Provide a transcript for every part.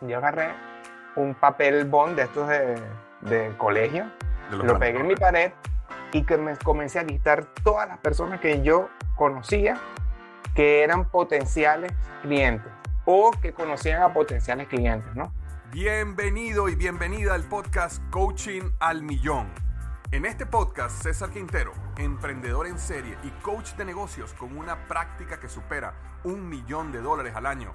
Yo agarré un papel bond de estos de, de colegio, De lo pegué en mi pared y que me comencé a listar todas las personas que yo conocía que eran potenciales clientes o que conocían a potenciales clientes, ¿no? Bienvenido y bienvenida al podcast Coaching al Millón. En este podcast, César Quintero, emprendedor en serie y coach de negocios con una práctica que supera un millón de dólares al año,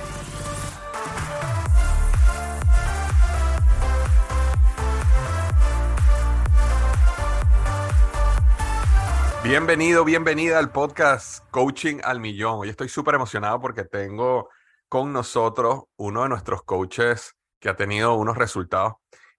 Bienvenido, bienvenida al podcast Coaching al Millón. Hoy estoy súper emocionado porque tengo con nosotros uno de nuestros coaches que ha tenido unos resultados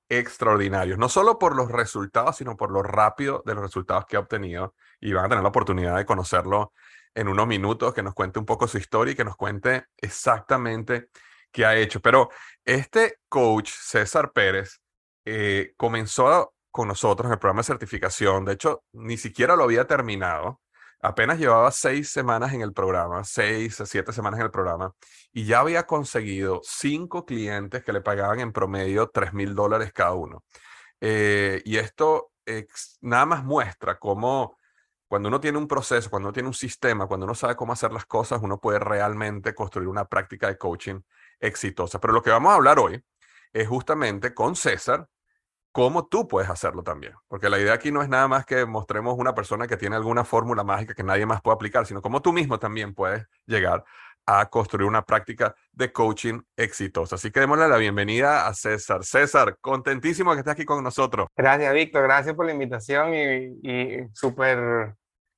extraordinarios. No solo por los resultados, sino por lo rápido de los resultados que ha obtenido. Y van a tener la oportunidad de conocerlo en unos minutos, que nos cuente un poco su historia y que nos cuente exactamente qué ha hecho. Pero este coach, César Pérez, eh, comenzó con nosotros en el programa de certificación. De hecho, ni siquiera lo había terminado. Apenas llevaba seis semanas en el programa, seis a siete semanas en el programa, y ya había conseguido cinco clientes que le pagaban en promedio tres mil dólares cada uno. Eh, y esto ex- nada más muestra cómo cuando uno tiene un proceso, cuando uno tiene un sistema, cuando uno sabe cómo hacer las cosas, uno puede realmente construir una práctica de coaching exitosa. Pero lo que vamos a hablar hoy es justamente con César, cómo tú puedes hacerlo también. Porque la idea aquí no es nada más que mostremos una persona que tiene alguna fórmula mágica que nadie más puede aplicar, sino cómo tú mismo también puedes llegar a construir una práctica de coaching exitosa. Así que démosle la bienvenida a César. César, contentísimo que estés aquí con nosotros. Gracias, Víctor, gracias por la invitación y, y súper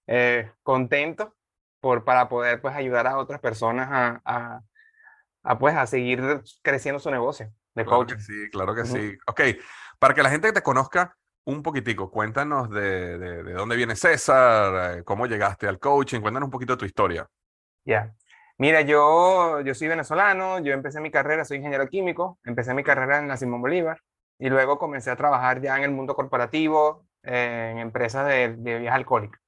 eh, contento por, para poder pues, ayudar a otras personas a, a, a, pues, a seguir creciendo su negocio de Claro que coaching. sí, claro que Ujú. sí. Ok, para que la gente te conozca un poquitico, cuéntanos de, de- de dónde viene César, eh, cómo llegaste al coaching, cuéntanos un poquito de tu historia. Ya. Mira, yo, yo soy venezolano, yo empecé mi carrera, soy ingeniero químico, empecé mi carrera en la Simón Bolívar y luego comencé a trabajar ya en el mundo corporativo, eh, en empresas de, de bebidas alcohólicas.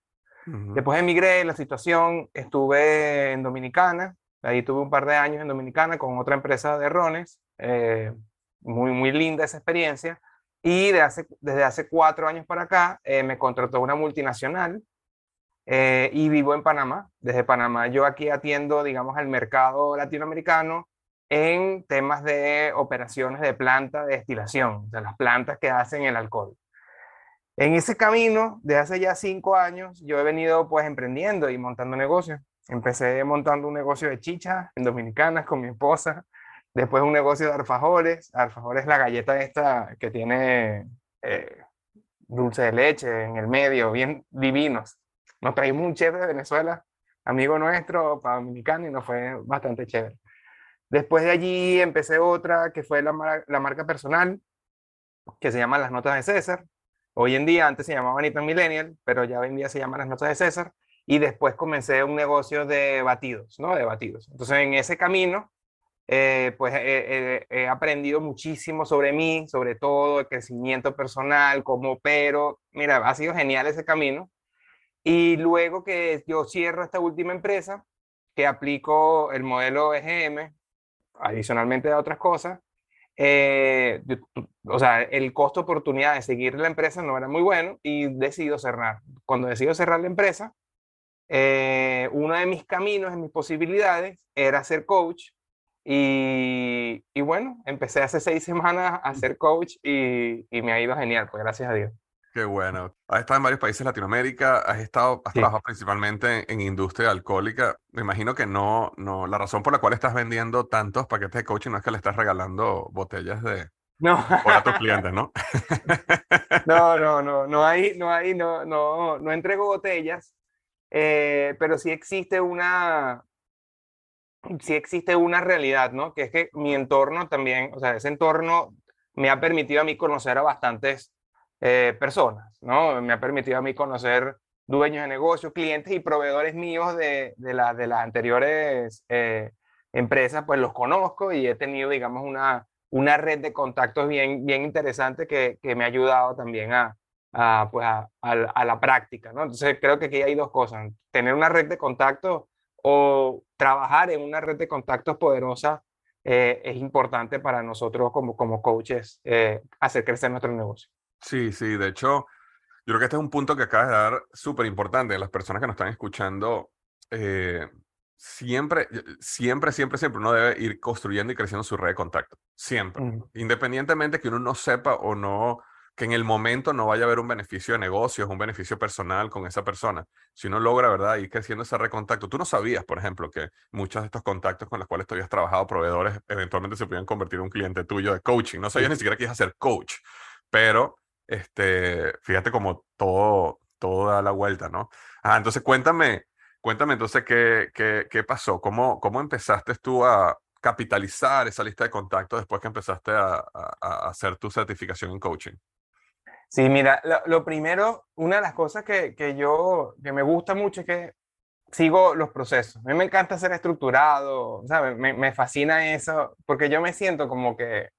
Después emigré la situación, estuve en Dominicana, ahí tuve un par de años en Dominicana con otra empresa de rones, eh, muy, muy linda esa experiencia, y de desde hace cuatro años para acá eh, me contrató una multinacional eh, y vivo en Panamá. Desde Panamá yo aquí atiendo, digamos, al mercado latinoamericano en temas de operaciones de planta de destilación, de las plantas que hacen el alcohol. En ese camino, de hace ya cinco años, yo he venido pues emprendiendo y montando negocios. Empecé montando un negocio de chicha en Dominicanas con mi esposa, después un negocio de alfajores. Alfajores es la galleta esta que tiene eh, dulce de leche en el medio, bien divinos. Nos traímos un chef de Venezuela, amigo nuestro, para dominicano, y nos fue bastante chévere. Después de allí empecé otra que fue la, la marca personal, que se llama Las Notas de César. Hoy en día, antes se llamaba Anita Millennial, pero ya hoy en día se llama Las Notas de César. Y después comencé un negocio de batidos, ¿no? De batidos. Entonces, en ese camino, eh, pues he, he- he aprendido muchísimo sobre mí, sobre todo el crecimiento personal, cómo opero. Mira, ha sido genial ese camino. Y luego que yo cierro esta última empresa, que aplico el modelo EGM, adicionalmente a otras cosas, eh, o sea, el costo oportunidad de seguir la empresa no era muy bueno y decido cerrar. Cuando decido cerrar la empresa, eh, uno de mis caminos, de mis posibilidades, era ser coach Y, y, bueno, empecé hace seis semanas a ser coach y, y me ha ido genial, pues gracias a Dios. Qué bueno. Has estado en varios países de Latinoamérica, has estado, has trabajado principalmente en industria alcohólica. Me imagino que no, no, la razón por la cual estás vendiendo tantos paquetes de coaching no es que le estás regalando botellas de no. a tus clientes, ¿no? no, no, no, no hay, no hay, no, no, no entrego botellas, eh, pero sí existe una, sí existe una realidad, ¿no? Que es que mi entorno también, o sea, ese entorno me ha permitido a mí conocer a bastantes eh, personas, ¿no? Me ha permitido a mí conocer dueños de negocios, clientes y proveedores míos de, de, de las anteriores eh, empresas, pues los conozco y he tenido, digamos, una, una red de contactos bien, bien interesante que, que me ha ayudado también a, a pues a, a, la práctica, ¿no? Entonces creo que aquí hay dos cosas, tener una red de contactos o trabajar en una red de contactos poderosa eh, es importante para nosotros como, como coaches hacer crecer nuestro negocio. Sí, sí, de hecho, yo creo que este es un punto que acabas de dar súper importante. Las personas que nos están escuchando, eh, siempre, siempre, siempre, siempre uno debe ir construyendo y creciendo su red de contacto. Siempre. Independientemente que uno no sepa o no, que en el momento no vaya a haber un beneficio de negocios, un beneficio personal con esa persona. Si uno logra, ¿verdad?, ir creciendo ese red de contacto. Tú no sabías, por ejemplo, que muchos de estos contactos con los cuales tú habías trabajado, proveedores, eventualmente se podían convertir en un cliente tuyo de coaching. No sabías ni siquiera que ibas a ser coach. Pero este, fíjate como todo, todo da la vuelta, ¿no? Ah, entonces cuéntame, cuéntame entonces qué, qué, qué pasó, cómo, cómo empezaste tú a capitalizar esa lista de contactos después que empezaste a, a, hacer tu certificación en coaching. Sí, mira, lo, primero, una de las cosas que, que, yo, que me gusta mucho es que sigo los procesos. A mí me encanta ser estructurado, ¿sabes? Me, me fascina eso, porque yo me siento como que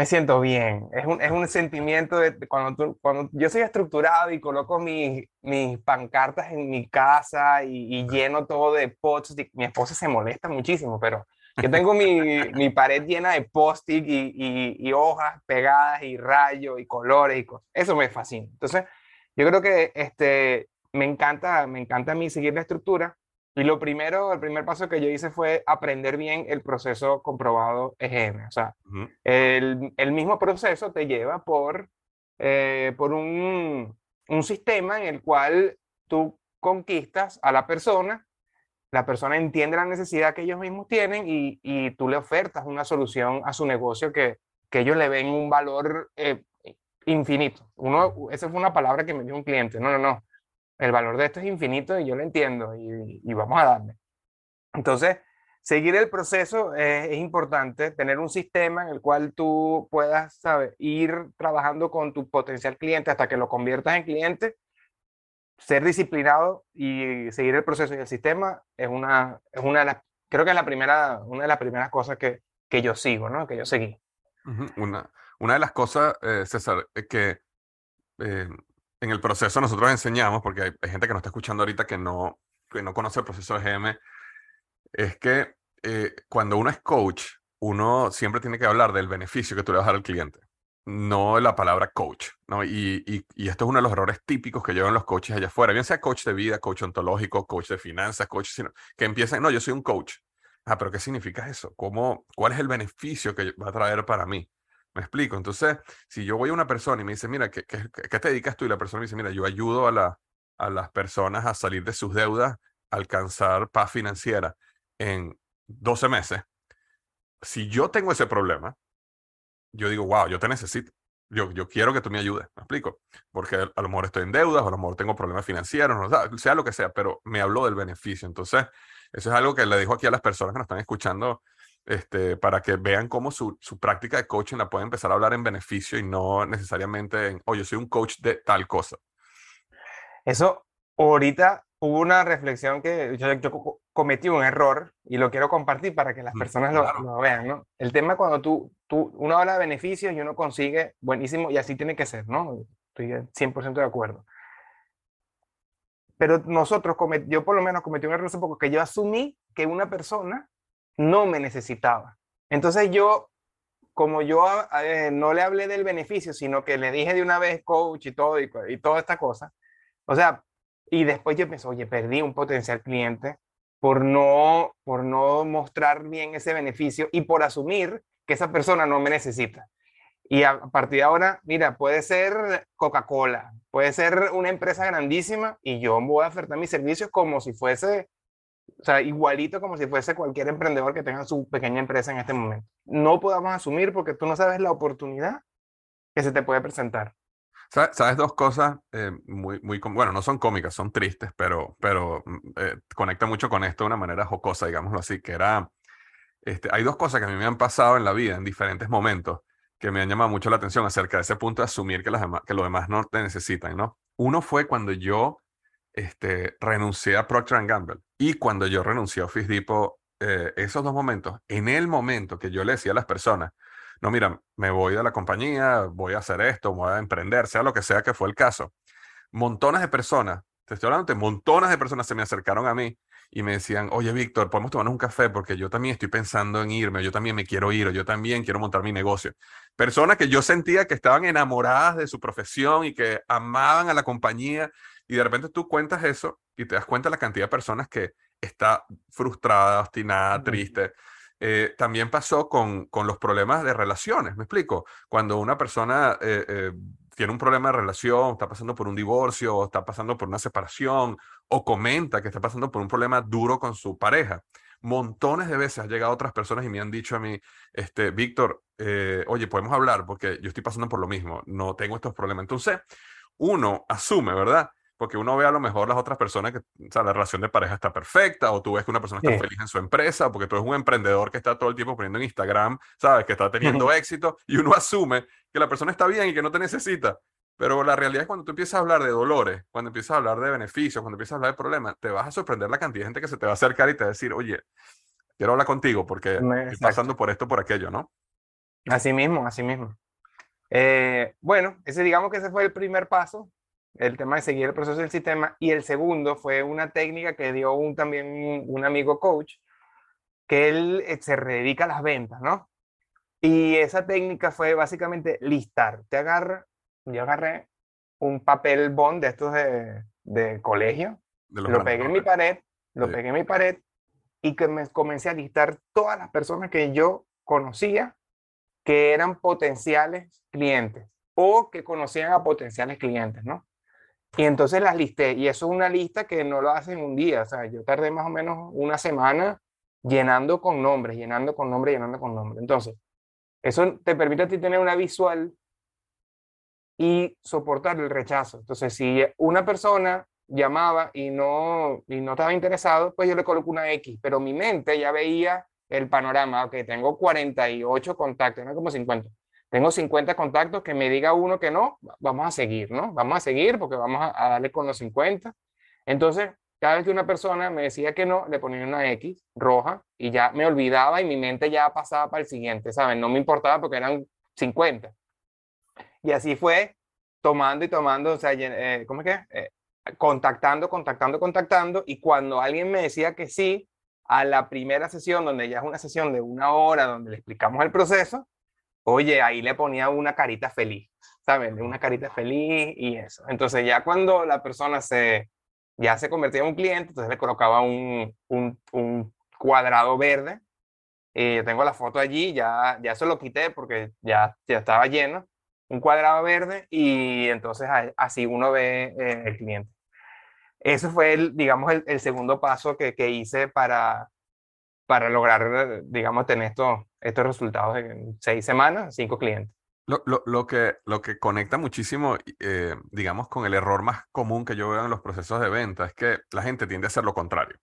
me siento bien. Es un, es un sentimiento de, cuando, tú, cuando yo soy estructurado y coloco mis, mis pancartas en mi casa y, lleno todo de posts. Mi esposa se molesta muchísimo, pero yo tengo mi, mi pared llena de post-it y, y, y, hojas pegadas y rayos y colores y cosas. Eso me fascina. Entonces, yo creo que este, me, encanta, me encanta a mí seguir la estructura y lo primero, el primer paso que yo hice fue aprender bien el proceso comprobado EGM. O sea, el, el, mismo proceso te lleva por, eh, por un, un sistema en el cual tú conquistas a la persona, la persona entiende la necesidad que ellos mismos tienen y, y tú le ofertas una solución a su negocio que, que ellos le ven un valor eh, infinito. Uno, esa fue una palabra que me dio un cliente. No, no, no el valor de esto es infinito y yo lo entiendo y, vamos a darle. Entonces, seguir el proceso es, importante, tener un sistema en el cual tú puedas ir trabajando con tu potencial cliente hasta que lo conviertas en cliente, ser disciplinado y seguir el proceso y el sistema es una, es una de las, creo que es la primera, una de las primeras cosas que, que yo sigo, ¿no? que yo seguí. Una, una de las cosas, eh, César, que eh, en el proceso nosotros enseñamos, porque hay, gente que nos está escuchando ahorita que no, que no conoce el proceso de GM, es que eh, cuando uno es coach, uno siempre tiene que hablar del beneficio que tú le vas a dar al cliente, no la palabra coach. ¿no? Y, y, y, esto es uno de los errores típicos que llevan los coaches allá afuera, bien sea coach de vida, coach ontológico, coach de finanzas, coach, sino, que empiezan, no, yo soy un coach. Ah, pero ¿qué significa eso? ¿Cómo, ¿Cuál es el beneficio que va a traer para mí? Me explico. Entonces, si yo voy a una persona y me dice, mira, ¿qué, qué, qué te dedicas tú? Y la persona me dice, mira, yo ayudo a, la, a las personas a salir de sus deudas, alcanzar paz financiera en 12 meses. Si yo tengo ese problema, yo digo, wow, yo te necesito. Yo, yo quiero que tú me ayudes, me explico. Porque a lo mejor estoy en deudas, a lo mejor tengo problemas financieros, sea lo que sea, pero me habló del beneficio. Entonces, eso es algo que le dijo aquí a las personas que nos están escuchando este, para que vean cómo su, su, práctica de coaching la puede empezar a hablar en beneficio y no necesariamente en, oh, yo soy un coach de tal cosa. Eso, ahorita hubo una reflexión que yo, yo cometí un error y lo quiero compartir para que las personas lo, lo, vean, ¿no? El tema cuando tú, tú, uno habla de beneficios y uno consigue, buenísimo, y así tiene que ser, ¿no? Estoy 100% de acuerdo. Pero nosotros, yo por lo menos cometí un error hace poco, que yo asumí que una persona no me necesitaba. Entonces yo, como yo eh, no le hablé del beneficio, sino que le dije de una vez coach y todo, y, y toda esta cosa, o sea, y después yo pensé, oye, perdí un potencial cliente por no, por no mostrar bien ese beneficio y por asumir que esa persona no me necesita. Y a partir de ahora, mira, puede ser Coca-Cola, puede ser una empresa grandísima y yo voy a ofertar mis servicios como si fuese, o sea, igualito como si fuese cualquier emprendedor que tenga su pequeña empresa en este momento. No podamos asumir porque tú no sabes la oportunidad que se te puede presentar. ¿Sabes, dos cosas eh, muy, muy, bueno, no son cómicas, son tristes, pero, pero mm, eh, conecta mucho con esto de una manera jocosa, digámoslo así, que era, este, hay dos cosas que a mí me han pasado en la vida en diferentes momentos que me han llamado mucho la atención acerca de ese punto de asumir que los demás, que los demás no te necesitan, ¿no? Uno fue cuando yo este, renuncié a Procter Gamble y cuando yo renuncié a Office Depot, eh, esos dos momentos, en el momento que yo le decía a las personas, no, mira, me voy de la compañía, voy a hacer esto, voy a emprender, sea lo que sea que fue el caso. Montones de personas, te estoy hablando de montones de personas se me acercaron a mí y me decían, oye, Víctor, podemos tomarnos un café porque yo también estoy pensando en irme, yo también me quiero ir, o yo también quiero montar mi negocio. Personas que yo sentía que estaban enamoradas de su profesión y que amaban a la compañía y de repente tú cuentas eso y te das cuenta de la cantidad de personas que está frustrada, obstinada, triste. Eh, también pasó con, con, los problemas de relaciones, me explico. Cuando una persona eh, eh, tiene un problema de relación, está pasando por un divorcio, o está pasando por una separación, o comenta que está pasando por un problema duro con su pareja. Montones de veces han llegado otras personas y me han dicho a mí, este, Víctor, oye, podemos hablar porque yo estoy pasando por lo mismo, no tengo estos problemas. Entonces, uno asume, ¿verdad? Porque uno ve a lo mejor las otras personas que, o sea, la relación de pareja está perfecta, o tú ves que una persona está feliz en su empresa, porque tú eres un emprendedor que está todo el tiempo poniendo en Instagram, sabes, que está teniendo éxito, y uno asume que la persona está bien y que no te necesita. Pero la realidad es cuando tú empiezas a hablar de dolores, cuando empiezas a hablar de beneficios, cuando empiezas a hablar de problemas, te vas a sorprender la cantidad de gente que se te va a acercar y te va a decir, oye, quiero hablar contigo porque estoy pasando por esto, por aquello, ¿no? Así mismo, así mismo. Eh, bueno, ese digamos que ese fue el primer paso el tema de seguir el proceso del sistema. Y el segundo fue una técnica que dio un, también un amigo coach, que él eh, se dedica a las ventas, ¿no? Y esa técnica fue básicamente listar. Te agarra, yo agarré un papel bond de estos de, de colegio, lo pegué en mi pared, lo pegué en mi pared y que me comencé a listar todas las personas que yo conocía que eran potenciales clientes o que conocían a potenciales clientes, ¿no? Y entonces las listé. Y eso es una lista que no lo hacen un día. O sea, yo tardé más o menos una semana llenando con nombres, llenando con nombres, llenando con nombres. Entonces, eso te permite a ti tener una visual y soportar el rechazo. Entonces, si una persona llamaba y no, y no estaba interesado, pues yo le coloco una X, pero mi mente ya veía el panorama, ok, tengo 48 contactos, no como 50 tengo 50 contactos, que me diga uno que no, vamos a seguir, ¿no? Vamos a seguir porque vamos a, darle con los 50. Entonces, cada vez que una persona me decía que no, le ponía una X roja y ya me olvidaba y mi mente ya pasaba para el siguiente, ¿saben? No me importaba porque eran 50. Y así fue tomando y tomando, o sea, eh, ¿cómo es que? Eh, contactando, contactando, contactando. Y cuando alguien me decía que sí, a la primera sesión, donde ya es una sesión de una hora, donde le explicamos el proceso, oye, ahí le ponía una carita feliz, ¿saben? Una carita feliz y eso. Entonces ya cuando la persona se, ya se convertía en un cliente, entonces le colocaba un, un, un cuadrado verde. Y yo tengo la foto allí, ya, ya se lo quité porque ya, ya estaba lleno. Un cuadrado verde y entonces así uno ve eh, el cliente. Eso fue, el, digamos, el, el segundo paso que, que hice para, para lograr, digamos, tener estos, estos resultados en seis semanas, cinco clientes. Lo, lo, lo, que, lo que conecta muchísimo, eh, digamos, con el error más común que yo veo en los procesos de venta es que la gente tiende a hacer lo contrario.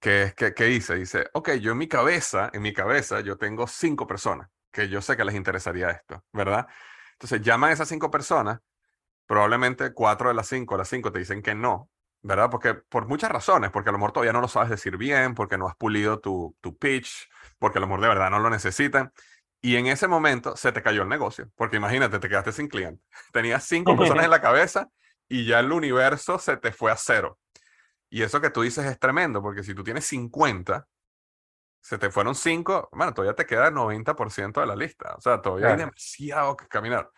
Que es que, ¿qué dice? Dice, ok, yo en mi cabeza, en mi cabeza, yo tengo cinco personas que yo sé que les interesaría esto, ¿verdad? Entonces llaman a esas cinco personas, probablemente cuatro de las cinco, las cinco te dicen que no, ¿verdad? Porque por muchas razones, porque a lo mejor todavía no lo sabes decir bien, porque no has pulido tu, tu pitch, porque a lo mejor de verdad no lo necesitan. Y en ese momento se te cayó el negocio, porque imagínate, te quedaste sin cliente. Tenías cinco personas en la cabeza y ya el universo se te fue a cero. Y eso que tú dices es tremendo, porque si tú tienes 50, se te fueron cinco, bueno, todavía te queda el 90% de la lista. O sea, todavía hay demasiado que caminar.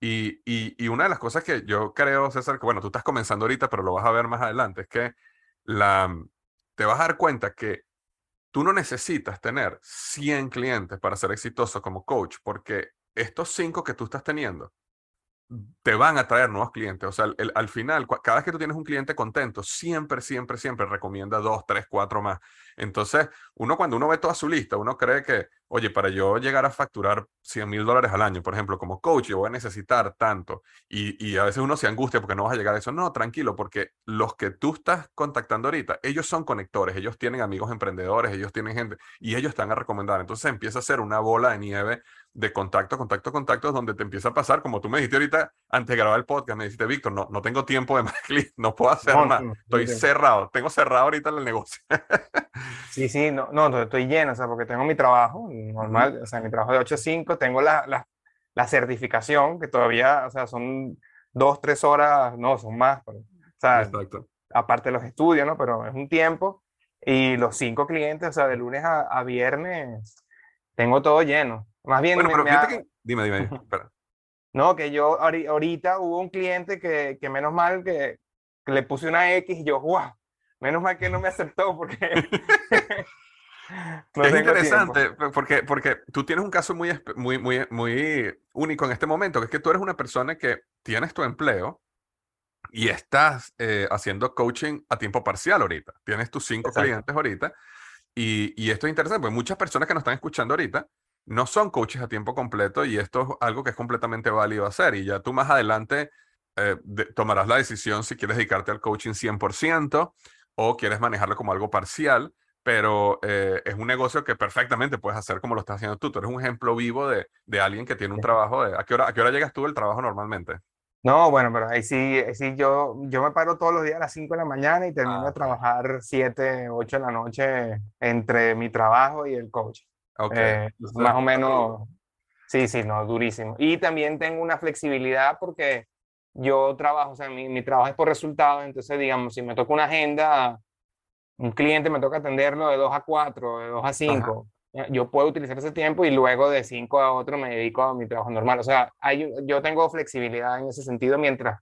Y, y, una de las cosas que yo creo, César, que bueno, tú estás comenzando ahorita, pero lo vas a ver más adelante, es que la, te vas a dar cuenta que tú no necesitas tener 100 clientes para ser exitoso como coach, porque estos cinco que tú estás teniendo te van a traer nuevos clientes. O sea, al final, cada vez que tú tienes un cliente contento, siempre, siempre, siempre recomienda dos, tres, cuatro más. Entonces, uno cuando uno ve toda su lista, uno cree que, oye, para yo llegar a facturar 100 mil dólares al año, por ejemplo, como coach, yo voy a necesitar tanto. Y, y, a veces uno se angustia porque no vas a llegar a eso. No, tranquilo, porque los que tú estás contactando ahorita, ellos son conectores, ellos tienen amigos emprendedores, ellos tienen gente y ellos están a recomendar. Entonces empieza a ser una bola de nieve de contacto, contacto, contactos, donde te empieza a pasar, como tú me dijiste ahorita, antes de grabar el podcast, me dijiste, Víctor, no, no tengo tiempo de más no puedo hacer más, estoy cerrado, tengo cerrado ahorita el negocio. sí, sí, no, no, estoy lleno, o sea, porque tengo mi trabajo normal, o sea, mi trabajo de 8 a 5, tengo la, la, la, certificación, que todavía, o sea, son dos, tres horas, no, son más, o sea, Exacto. aparte de los estudios, ¿no? Pero es un tiempo, y los cinco clientes, o sea, de lunes a, a viernes, tengo todo lleno. Más bien, bueno, pero Dime, dime, espera. No, que yo ahorita hubo un cliente que, que menos mal que, que, le puse una X y yo, ¡guau! Menos mal que no me aceptó porque... es interesante porque, porque tú tienes un caso muy, muy, muy, muy único en este momento, que es que tú eres una persona que tienes tu empleo y estás eh, haciendo coaching a tiempo parcial ahorita. Tienes tus cinco clientes ahorita. Y, y, esto es interesante, porque muchas personas que nos están escuchando ahorita no son coaches a tiempo completo y esto es algo que es completamente válido hacer. Y ya tú más adelante eh, tomarás la decisión si quieres dedicarte al coaching 100% o quieres manejarlo como algo parcial, pero eh, es un negocio que perfectamente puedes hacer como lo estás haciendo tú. Tú eres un ejemplo vivo de, de alguien que tiene un trabajo de... ¿a qué, hora, ¿A qué hora llegas tú del trabajo normalmente? No, bueno, pero ahí sí, sí yo, yo me paro todos los días a las 5 de la mañana y termino ah, de trabajar 7, 8 de la noche entre mi trabajo y el coaching. Eh, más o menos, sí, sí, no, durísimo. Y también tengo una flexibilidad porque yo trabajo, o sea, mi, mi trabajo es por resultados, entonces, digamos, si me toca una agenda, un cliente me toca atenderlo de 2 a 4, de 2 a 5, yo puedo utilizar ese tiempo y luego de 5 a otro me dedico a mi trabajo normal. O sea, hay, yo tengo flexibilidad en ese sentido mientras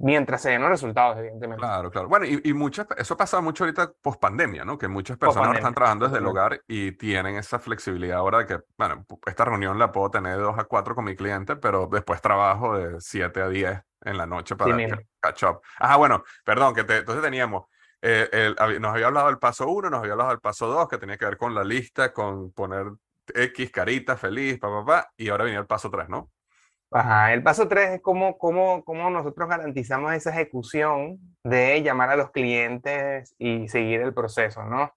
mientras se den los resultados, evidentemente. Claro, claro. Bueno, y, y muchas, eso pasa mucho ahorita post pandemia, ¿no? Que muchas personas están trabajando desde el hogar y tienen esa flexibilidad ahora de que, bueno, esta reunión la puedo tener de 2 a 4 con mi cliente, pero después trabajo de 7 a 10 en la noche para catch up. Ajá, bueno, perdón, que te, entonces teníamos, eh, nos había hablado del paso 1, nos había hablado del paso 2, que tenía que ver con la lista, con poner X, carita, feliz, papá, pa, pa, y ahora venía el paso 3, ¿no? Ajá, el paso tres es cómo, cómo, cómo nosotros garantizamos esa ejecución de llamar a los clientes y seguir el proceso, ¿no?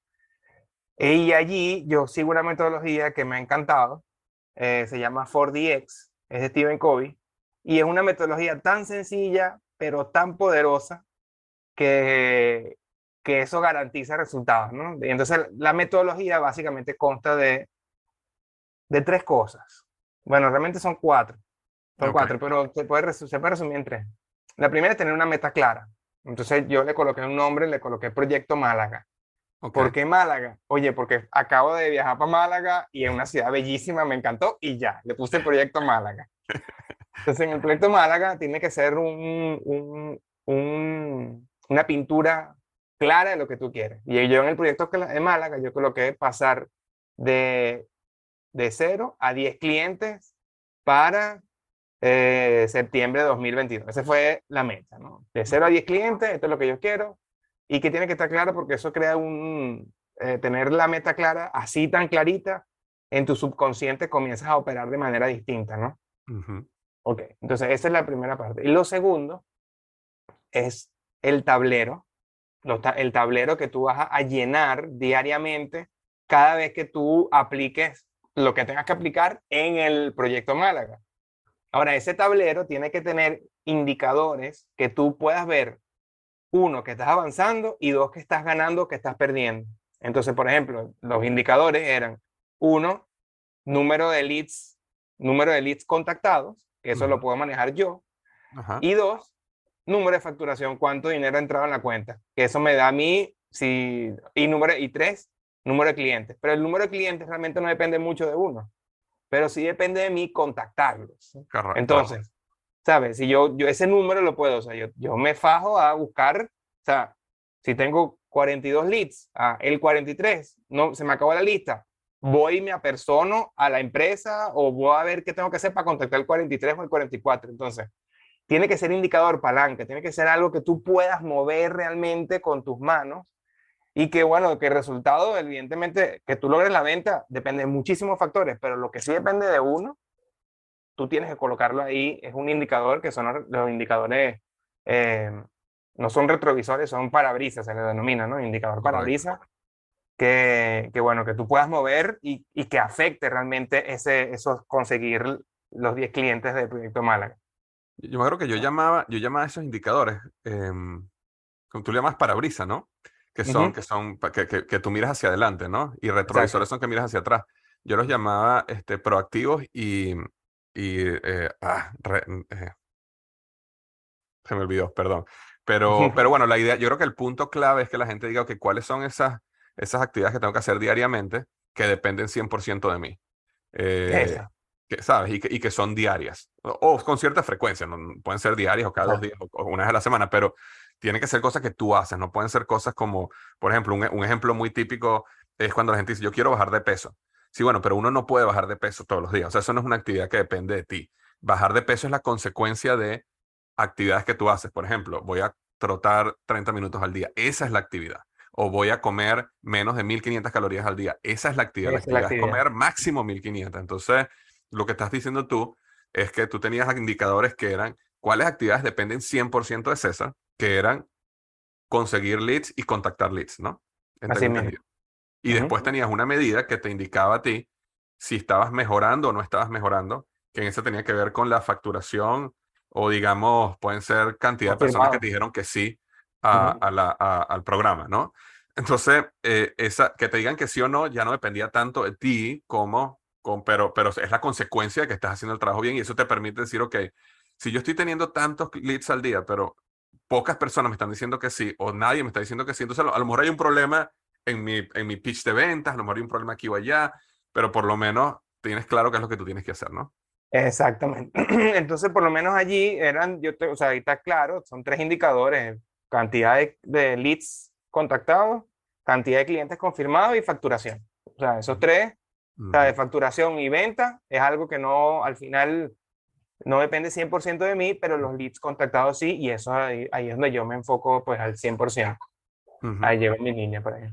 Y allí yo sigo una metodología que me ha encantado, eh, se llama 4DX, es de Stephen Covey, y es una metodología tan sencilla, pero tan poderosa, que, que eso garantiza resultados, ¿no? Y entonces la metodología básicamente consta de, de tres cosas. Bueno, realmente son cuatro. Son cuatro, pero se puede, se puede resumir en tres. La primera es tener una meta clara. Entonces yo le coloqué un nombre, le coloqué Proyecto Málaga. ¿Por qué Málaga? Oye, porque acabo de viajar para Málaga y es una ciudad bellísima, me encantó y ya, le puse el Proyecto Málaga. Entonces en el Proyecto Málaga tiene que ser un, un, un, una pintura clara de lo que tú quieres. Y yo en el Proyecto de Málaga, yo coloqué pasar de, de 0 a 10 clientes para eh, septiembre de 2022. Esa fue la meta, ¿no? De 0 a 10 clientes, esto es lo que yo quiero, y que tiene que estar claro porque eso crea un, eh, tener la meta clara, así tan clarita, en tu subconsciente comienzas a operar de manera distinta, ¿no? Ok, entonces esa es la primera parte. Y lo segundo es el tablero, el tablero que tú vas a llenar diariamente cada vez que tú apliques lo que tengas que aplicar en el proyecto Málaga. Ahora, ese tablero tiene que tener indicadores que tú puedas ver, uno, que estás avanzando y dos, que estás ganando, que estás perdiendo. Entonces, por ejemplo, los indicadores eran, uno, número de leads, número de leads contactados, que eso lo puedo manejar yo, y dos, número de facturación, cuánto dinero ha entrado en la cuenta, que eso me da a mí, si, y, número, y tres, número de clientes. Pero el número de clientes realmente no depende mucho de uno pero sí depende de mí contactarlos. Entonces, ¿sabes? Si yo, yo ese número lo puedo, o sea, yo, yo me fajo a buscar, o sea, si tengo 42 leads, ah, el 43, no, se me acabó la lista. Voy y me apersono a la empresa o voy a ver qué tengo que hacer para contactar el 43 o el 44. Entonces, tiene que ser indicador palanca, tiene que ser algo que tú puedas mover realmente con tus manos y que, bueno, que el resultado, evidentemente, que tú logres la venta, depende de muchísimos factores, pero lo que sí depende de uno, tú tienes que colocarlo ahí, es un indicador que son los indicadores, eh, no son retrovisores, son parabrisas, se le denomina, ¿no? Indicador parabrisas, que, que, bueno, que tú puedas mover y, y que afecte realmente ese, eso, conseguir los 10 clientes del proyecto Málaga. Yo me acuerdo que yo llamaba, yo llamaba a esos indicadores, eh, como tú le llamas parabrisas, ¿no? que son, que, son que, que, que, tú miras hacia adelante, ¿no? Y retrovisores son que miras hacia atrás. Yo los llamaba este, proactivos y... y eh, ah, eh, se me olvidó, perdón. Pero, pero bueno, la idea, yo creo que el punto clave es que la gente diga, que ¿cuáles son esas, esas actividades que tengo que hacer diariamente que dependen 100% de mí? Eh, que, ¿Sabes? Y que, y que son diarias. O, con cierta frecuencia, ¿no? pueden ser diarias o cada dos días o, una vez a la semana, pero tiene que ser cosas que tú haces, no pueden ser cosas como, por ejemplo, un, un, ejemplo muy típico es cuando la gente dice, yo quiero bajar de peso. Sí, bueno, pero uno no puede bajar de peso todos los días. O sea, eso no es una actividad que depende de ti. Bajar de peso es la consecuencia de actividades que tú haces. Por ejemplo, voy a trotar 30 minutos al día. Esa es la actividad. O voy a comer menos de 1500 calorías al día. Esa es la actividad. la actividad, la actividad. es comer máximo 1500. Entonces, lo que estás diciendo tú es que tú tenías indicadores que eran cuáles actividades dependen 100% de César que eran conseguir leads y contactar leads, ¿no? Así mismo. Y uh -huh. después tenías una medida que te indicaba a ti si estabas mejorando o no estabas mejorando, que en eso tenía que ver con la facturación o digamos, pueden ser cantidad de personas que te dijeron que sí a, uh -huh. a la, a, al programa, ¿no? Entonces, eh, esa, que te digan que sí o no ya no dependía tanto de ti como, con, pero, pero es la consecuencia de que estás haciendo el trabajo bien y eso te permite decir, ok, si yo estoy teniendo tantos leads al día, pero pocas personas me están diciendo que sí o nadie me está diciendo que sí. Entonces, a lo mejor hay un problema en mi, en mi pitch de ventas, a lo mejor hay un problema aquí o allá, pero por lo menos tienes claro qué es lo que tú tienes que hacer, ¿no? Exactamente. Entonces, por lo menos allí eran, yo te, o sea, ahí está claro, son tres indicadores, cantidad de, de leads contactados, cantidad de clientes confirmados y facturación. O sea, esos tres, uh -huh. o sea, de facturación y venta, es algo que no, al final, no depende 100% de mí, pero los leads contactados sí, y eso ahí, ahí es donde yo me enfoco pues al 100%. Uh -huh. Ahí llevo mi línea por ahí.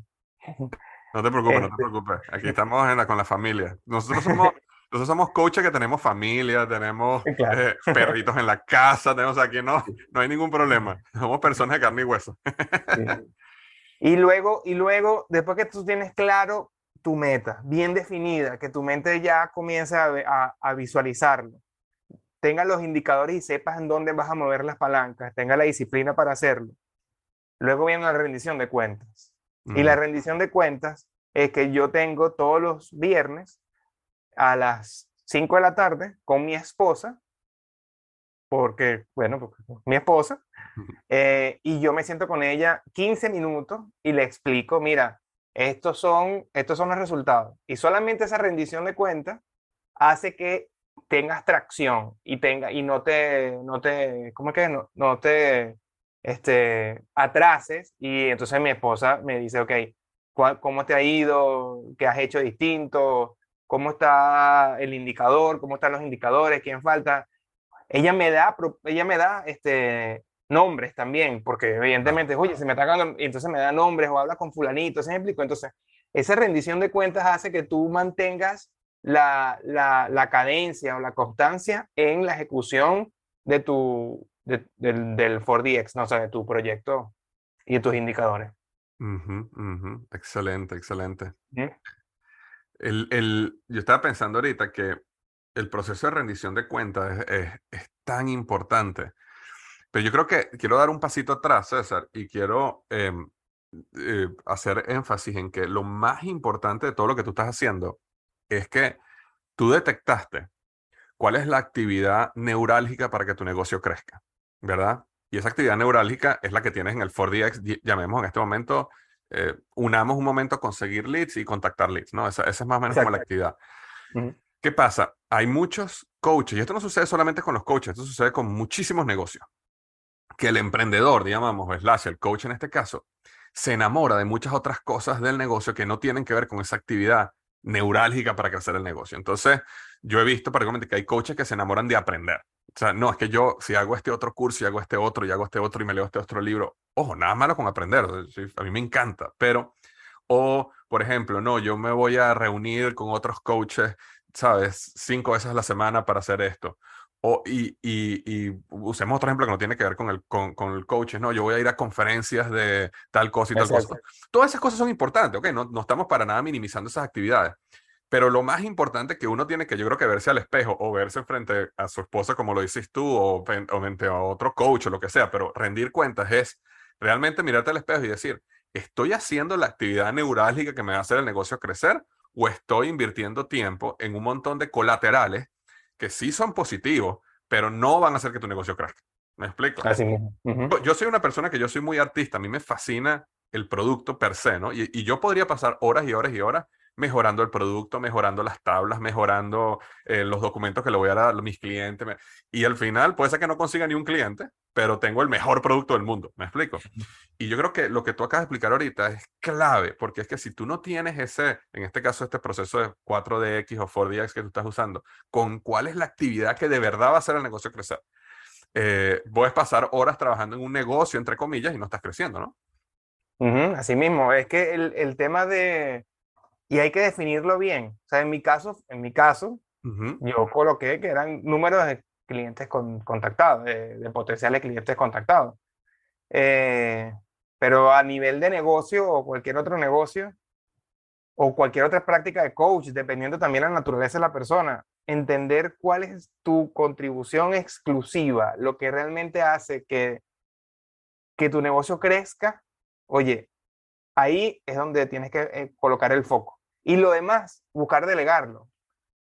No te preocupes, este... no te preocupes. Aquí estamos la, con la familia. Nosotros somos, nosotros somos coaches que tenemos familia, tenemos claro. eh, perritos en la casa, tenemos aquí, no, no hay ningún problema. Somos personas de carne y hueso. Sí. Y luego, y luego, después que tú tienes claro tu meta, bien definida, que tu mente ya comience a, a, a visualizarlo, tenga los indicadores y sepas en dónde vas a mover las palancas, tenga la disciplina para hacerlo. Luego viene la rendición de cuentas. Mm. Y la rendición de cuentas es que yo tengo todos los viernes a las 5 de la tarde con mi esposa, porque, bueno, porque mi esposa, eh, y yo me siento con ella 15 minutos y le explico, mira, estos son, estos son los resultados. Y solamente esa rendición de cuentas hace que tengas tracción y tenga y no te no te cómo es que no, no te este atrases. Y entonces mi esposa me dice ok cómo te ha ido qué has hecho distinto cómo está el indicador cómo están los indicadores quién falta ella me da ella me da este nombres también porque evidentemente oye se me está cagando y entonces me da nombres o habla con fulanito ese explico entonces esa rendición de cuentas hace que tú mantengas la, la, la, cadencia o la constancia en la ejecución de tu, de, del, del 4DX, no o sea, de tu proyecto y de tus indicadores. Uh -huh, uh -huh. Excelente, excelente. El, el, yo estaba pensando ahorita que el proceso de rendición de cuentas es, es, es, tan importante, pero yo creo que quiero dar un pasito atrás, César, y quiero eh, eh, hacer énfasis en que lo más importante de todo lo que tú estás haciendo es que tú detectaste cuál es la actividad neurálgica para que tu negocio crezca, ¿verdad? Y esa actividad neurálgica es la que tienes en el 4DX, llamemos en este momento, eh, unamos un momento conseguir leads y contactar leads, ¿no? Esa, esa es más o menos Exacto. como la actividad. Uh -huh. ¿Qué pasa? Hay muchos coaches, y esto no sucede solamente con los coaches, esto sucede con muchísimos negocios, que el emprendedor, digamos, slash, el coach en este caso, se enamora de muchas otras cosas del negocio que no tienen que ver con esa actividad neurálgica para crecer el negocio. Entonces, yo he visto particularmente que hay coaches que se enamoran de aprender. O sea, no, es que yo si hago este otro curso y hago este otro y hago este otro y me leo este otro libro, ojo, nada malo con aprender, a mí me encanta, pero, o, por ejemplo, no, yo me voy a reunir con otros coaches, ¿sabes? Cinco veces a la semana para hacer esto. O, y, y, usemos otro ejemplo que no tiene que ver con el, con, con el coach, no, yo voy a ir a conferencias de tal cosa y tal cosa. Todas esas cosas son importantes, ¿ok? No, no estamos para nada minimizando esas actividades. Pero lo más importante que uno tiene que, yo creo que verse al espejo o verse frente a su esposa, como lo dices tú, o, o frente a otro coach o lo que sea, pero rendir cuentas es realmente mirarte al espejo y decir, ¿estoy haciendo la actividad neurálgica que me va a hacer el negocio crecer o estoy invirtiendo tiempo en un montón de colaterales que sí son positivos, pero no van a hacer que tu negocio crezca? ¿Me explico? Así mismo. Yo soy una persona que yo soy muy artista, a mí me fascina el producto per se, ¿no? Y, y yo podría pasar horas y horas y horas mejorando el producto, mejorando las tablas, mejorando eh, los documentos que le voy a dar a mis clientes. Y al final puede ser que no consiga ni un cliente, pero tengo el mejor producto del mundo. ¿Me explico? Y yo creo que lo que tú acabas de explicar ahorita es clave, porque es que si tú no tienes ese, en este caso, este proceso de 4DX o 4DX que tú estás usando, con cuál es la actividad que de verdad va a hacer el negocio crecer. Eh, puedes pasar horas trabajando en un negocio, entre comillas, y no estás creciendo, ¿no? así mismo, es que el, el tema de, y hay que definirlo bien. O sea, en mi caso, en mi caso, yo coloqué que eran números de clientes con, contactados, de, potenciales clientes contactados. Eh, pero a nivel de negocio o cualquier otro negocio o cualquier otra práctica de coach, dependiendo también de la naturaleza de la persona, entender cuál es tu contribución exclusiva, lo que realmente hace que, que tu negocio crezca, oye, ahí es donde tienes que eh, colocar el foco. Y lo demás, buscar delegarlo.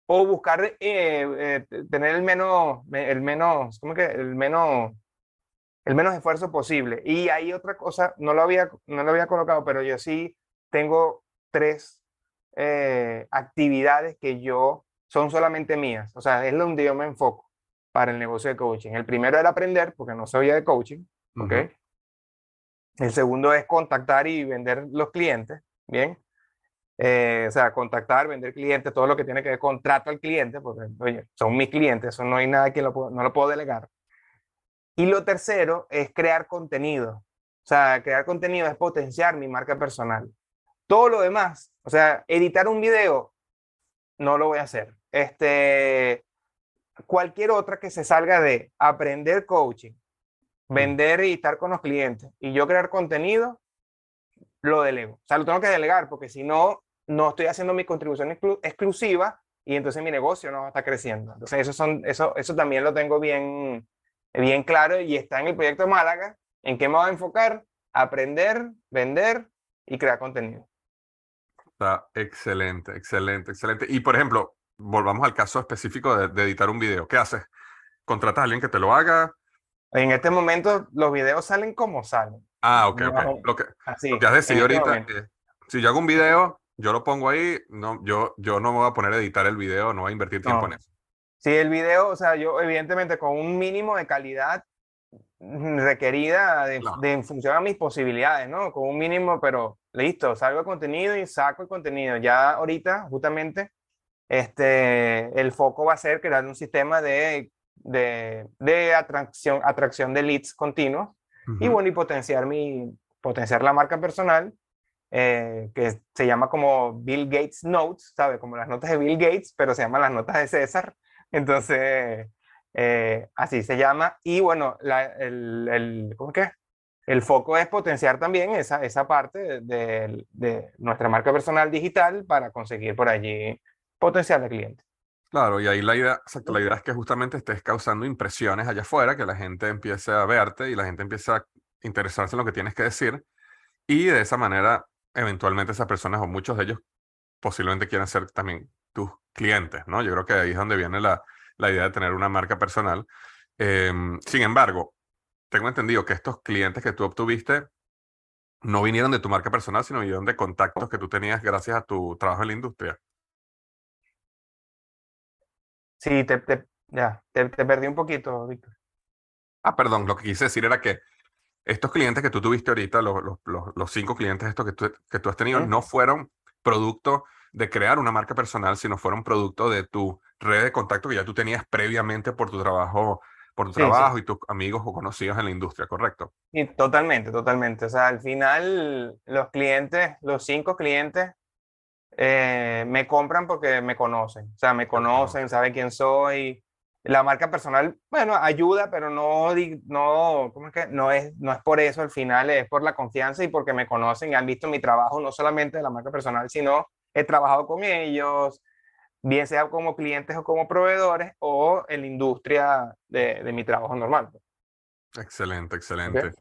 O buscar eh, eh, tener el menos, el menos, ¿cómo que? El menos, el menos esfuerzo posible. Y hay otra cosa, no lo había, no lo había colocado, pero yo sí tengo tres eh, actividades que yo son solamente mías. O sea, es donde yo me enfoco para el negocio de coaching. El primero era aprender, porque no sabía de coaching. ¿ok? El segundo es contactar y vender los clientes. Bien. Eh, o sea, contactar, vender clientes, todo lo que tiene que ver con trato al cliente, porque, oye, son mis clientes, eso no hay nada que lo no lo puedo delegar. Y lo tercero es crear contenido. O sea, crear contenido es potenciar mi marca personal. Todo lo demás, o sea, editar un video, no lo voy a hacer. Este, cualquier otra que se salga de aprender coaching, mm. vender y estar con los clientes y yo crear contenido, lo delego. O sea, lo tengo que delegar porque si no, no estoy haciendo mi contribución exclusiva y entonces mi negocio no está creciendo. Entonces eso, son, eso, eso también lo tengo bien, bien claro y está en el proyecto de Málaga. ¿En qué me voy a enfocar? Aprender, vender y crear contenido. Está excelente, excelente, excelente. Y por ejemplo, volvamos al caso específico de, editar un video. ¿Qué haces? ¿Contratas a alguien que te lo haga? En este momento los videos salen como salen. Ah, ok, ok. Lo que, has decidido este ahorita, si yo hago un video, yo lo pongo ahí, no, yo, yo no me voy a poner a editar el video, no voy a invertir tiempo en eso. Sí, el video, o sea, yo evidentemente con un mínimo de calidad requerida de, en función a mis posibilidades, ¿no? Con un mínimo, pero listo, salgo el contenido y saco el contenido. Ya ahorita, justamente, este, el foco va a ser crear un sistema de, de, de atracción, atracción de leads continuos y bueno, y potenciar, mi, potenciar la marca personal eh, que se llama como Bill Gates Notes, ¿sabe? Como las notas de Bill Gates, pero se llaman las notas de César. Entonces, eh, así se llama. Y bueno, la, el, el, ¿cómo que? El foco es potenciar también esa, esa parte de, de, nuestra marca personal digital para conseguir por allí potencial de clientes. Claro, y ahí la idea, exacto, la idea es que justamente estés causando impresiones allá afuera, que la gente empiece a verte y la gente empiece a interesarse en lo que tienes que decir. Y de esa manera eventualmente esas personas o muchos de ellos posiblemente quieran ser también tus clientes, ¿no? Yo creo que ahí es donde viene la, la idea de tener una marca personal. Em, sin embargo, tengo entendido que estos clientes que tú obtuviste no vinieron de tu marca personal, sino vinieron de contactos que tú tenías gracias a tu trabajo en la industria. Sí, te, te ya, te, te perdí un poquito, Víctor. Ah, perdón, lo que quise decir era que estos clientes que tú tuviste ahorita, los, los, los cinco clientes estos que tú, que tú has tenido, no fueron producto de crear una marca personal, sino fueron producto de tu red de contacto que ya tú tenías previamente por tu trabajo, por tu trabajo y tus amigos o conocidos en la industria, ¿correcto? Y totalmente, totalmente. O sea, al final los clientes, los cinco clientes, eh, me compran porque me conocen. O sea, me conocen, saben quién soy. La marca personal, bueno, ayuda, pero no, no, ¿cómo es que? No es, no es por eso al final, es por la confianza y porque me conocen y han visto mi trabajo, no solamente de la marca personal, sino he trabajado con ellos, bien sea como clientes o como proveedores o en la industria de, de mi trabajo normal. Excelente, excelente.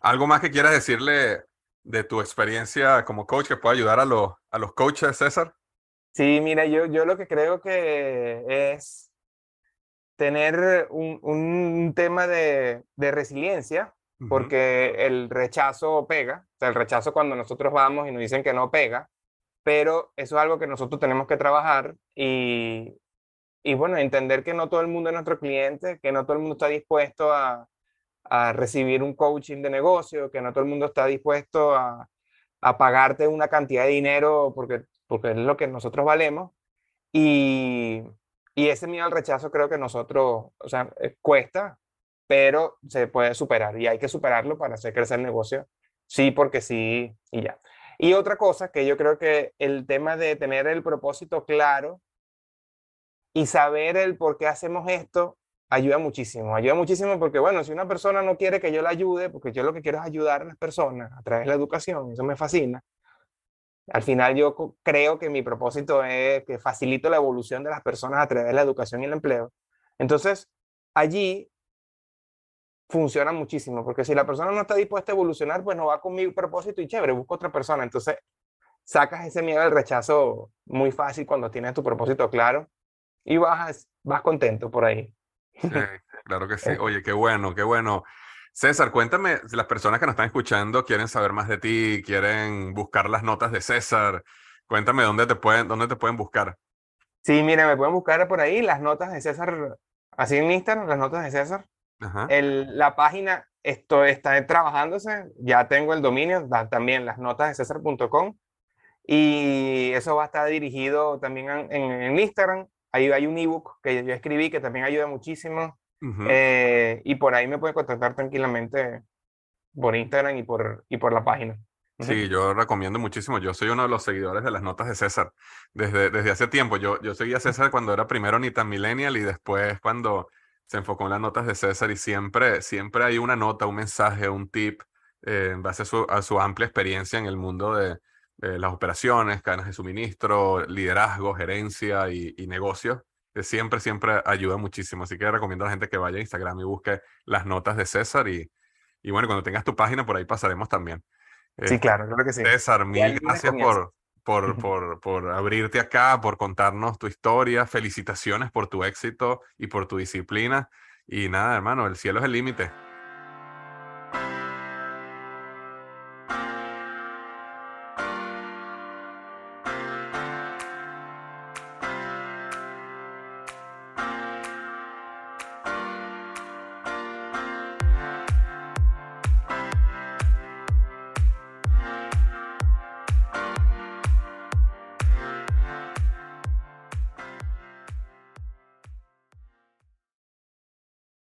¿Algo más que quieras decirle de tu experiencia como coach que pueda ayudar a, los a los coaches, César? Sí, mira, yo, yo lo que creo que es tener un, un tema de, de resiliencia, porque el rechazo pega, o sea, el rechazo cuando nosotros vamos y nos dicen que no pega, pero eso es algo que nosotros tenemos que trabajar y, y bueno, entender que no todo el mundo es nuestro cliente, que no todo el mundo está dispuesto a, a recibir un coaching de negocio, que no todo el mundo está dispuesto a, a, pagarte una cantidad de dinero porque, porque es lo que nosotros valemos. Y, y ese miedo al rechazo creo que nosotros, o sea, eh, cuesta, pero se puede superar y hay que superarlo para hacer crecer el negocio. Sí, porque sí y ya. Y otra cosa que yo creo que el tema de tener el propósito claro y saber el por qué hacemos esto ayuda muchísimo. Ayuda muchísimo porque, bueno, si una persona no quiere que yo la ayude, porque yo lo que quiero es ayudar a las personas a través de la educación, eso me fascina. Al final yo creo que mi propósito es que facilito la evolución de las personas a través de la educación y el empleo. Entonces, allí funciona muchísimo, porque si la persona no está dispuesta a evolucionar, pues no va con mi propósito y chévere, busco otra persona. Entonces, sacas ese miedo al rechazo muy fácil cuando tienes tu propósito claro y vas, vas contento por ahí. Sí, claro que sí. Oye, qué bueno, qué bueno. César, cuéntame, si las personas que nos están escuchando quieren saber más de ti, quieren buscar las notas de César, cuéntame dónde te pueden, dónde te pueden buscar. Sí, mira, me pueden buscar por ahí las notas de César, así en Instagram, las notas de César. El, la página esto está trabajándose, ya tengo el dominio, también las notas de César.com y eso va a estar dirigido también en, Instagram. Ahí hay un ebook que yo escribí que también ayuda muchísimo eh, y por ahí me pueden contactar tranquilamente por Instagram y por, y por la página. Sí, yo recomiendo muchísimo. Yo soy uno de los seguidores de las notas de César desde, desde hace tiempo. Yo, yo seguía a César cuando era primero ni tan millennial y después cuando se enfocó en las notas de César y siempre, siempre hay una nota, un mensaje, un tip eh, en base a su, amplia experiencia en el mundo de, las operaciones, cadenas de suministro, liderazgo, gerencia y, y negocios, siempre, siempre ayuda muchísimo. Así que recomiendo a la gente que vaya a Instagram y busque las notas de César y, y bueno, cuando tengas tu página por ahí pasaremos también. Sí, claro, creo que sí. César, mil gracias por, por, por, por abrirte acá, por contarnos tu historia. Felicitaciones por tu éxito y por tu disciplina. Y nada, hermano, el cielo es el límite.